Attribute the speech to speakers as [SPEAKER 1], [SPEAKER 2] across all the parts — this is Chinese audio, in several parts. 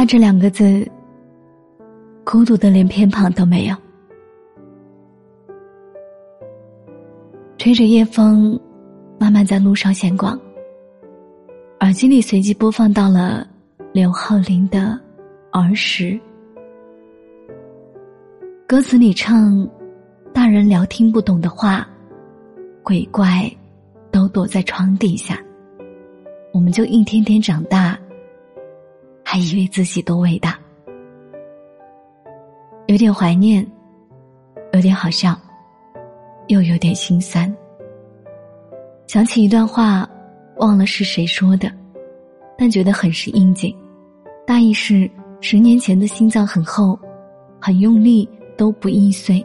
[SPEAKER 1] 长大这两个字，孤独的连偏旁都没有。吹着夜风，慢慢在路上闲逛。耳机里随即播放到了刘浩林的《儿时》，歌词里唱：“大人聊听不懂的话，鬼怪都躲在床底下，我们就一天天长大。”以为自己多伟大，有点怀念，有点好笑，又有点心酸。想起一段话，忘了是谁说的，但觉得很是应景。大意是：十年前的心脏很厚，很用力都不易碎，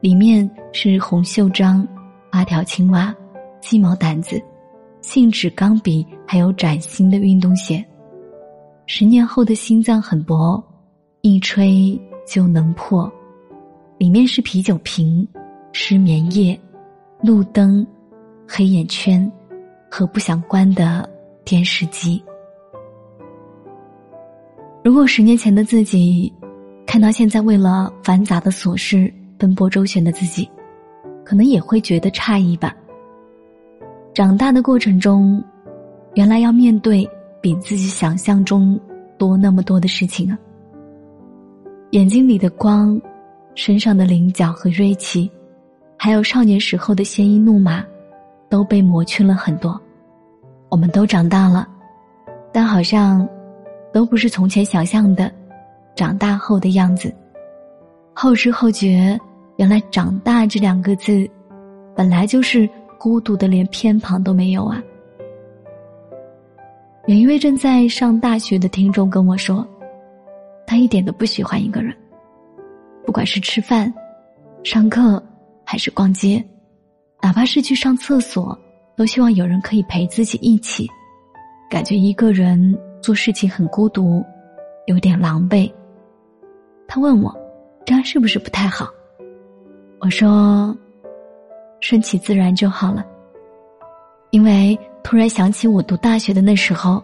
[SPEAKER 1] 里面是红袖章、八条青蛙、鸡毛掸子、信纸、钢笔，还有崭新的运动鞋。十年后的心脏很薄，一吹就能破。里面是啤酒瓶、失眠夜、路灯、黑眼圈和不想关的电视机。如果十年前的自己看到现在为了繁杂的琐事奔波周旋的自己，可能也会觉得诧异吧。长大的过程中，原来要面对。比自己想象中多那么多的事情啊！眼睛里的光，身上的棱角和锐气，还有少年时候的鲜衣怒马，都被磨去了很多。我们都长大了，但好像都不是从前想象的长大后的样子。后知后觉，原来“长大”这两个字，本来就是孤独的，连偏旁都没有啊！有一位正在上大学的听众跟我说，他一点都不喜欢一个人，不管是吃饭、上课还是逛街，哪怕是去上厕所，都希望有人可以陪自己一起。感觉一个人做事情很孤独，有点狼狈。他问我，这样是不是不太好？我说，顺其自然就好了，因为。突然想起我读大学的那时候，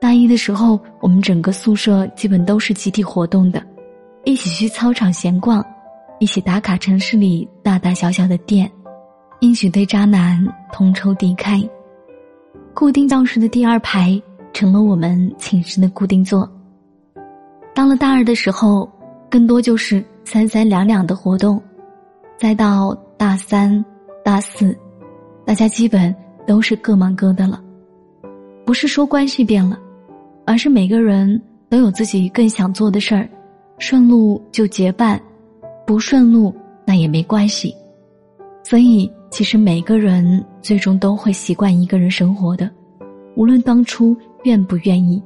[SPEAKER 1] 大一的时候，我们整个宿舍基本都是集体活动的，一起去操场闲逛，一起打卡城市里大大小小的店，一起对渣男同仇敌忾。固定教室的第二排成了我们寝室的固定座。到了大二的时候，更多就是三三两两的活动，再到大三、大四，大家基本。都是各忙各的了，不是说关系变了，而是每个人都有自己更想做的事儿，顺路就结伴，不顺路那也没关系。所以，其实每个人最终都会习惯一个人生活的，无论当初愿不愿意。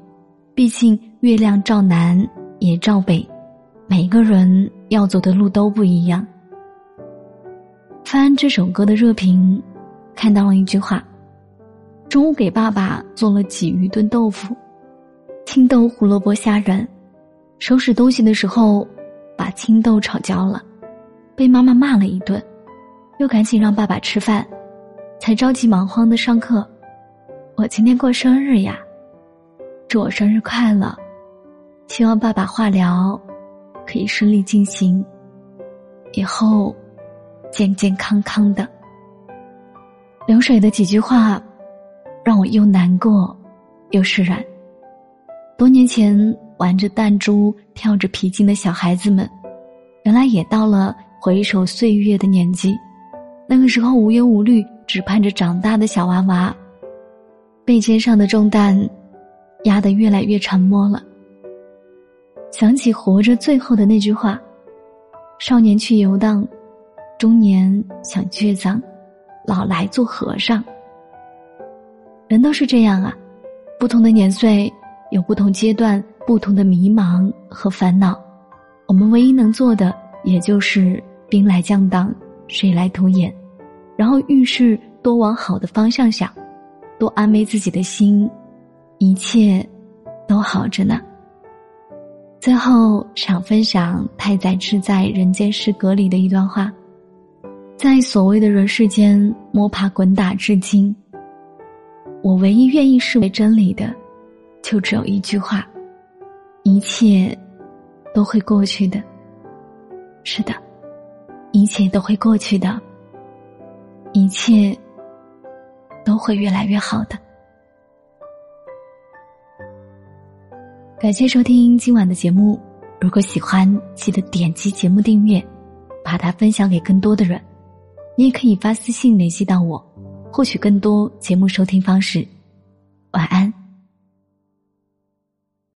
[SPEAKER 1] 毕竟月亮照南也照北，每个人要走的路都不一样。翻这首歌的热评，看到了一句话。中午给爸爸做了鲫鱼炖豆腐，青豆胡萝卜虾仁。收拾东西的时候，把青豆炒焦了，被妈妈骂了一顿，又赶紧让爸爸吃饭，才着急忙慌的上课。我今天过生日呀，祝我生日快乐！希望爸爸化疗可以顺利进行，以后健健康康的。流水的几句话。让我又难过，又释然。多年前玩着弹珠、跳着皮筋的小孩子们，原来也到了回首岁月的年纪。那个时候无忧无虑，只盼着长大的小娃娃，背肩上的重担压得越来越沉默了。想起活着最后的那句话：“少年去游荡，中年想倔强，老来做和尚。人都是这样啊，不同的年岁有不同阶段、不同的迷茫和烦恼。我们唯一能做的，也就是兵来将挡，水来土掩，然后遇事多往好的方向想，多安慰自己的心，一切都好着呢。最后想分享太宰治在《人间失格》里的一段话：在所谓的人世间摸爬滚打至今，我唯一愿意视为真理的，就只有一句话：一切都会过去的。是的，一切都会过去的，一切都会越来越好的。感谢收听今晚的节目，如果喜欢，记得点击节目订阅，把它分享给更多的人。你也可以发私信联系到我，获取更多节目收听方式。晚安。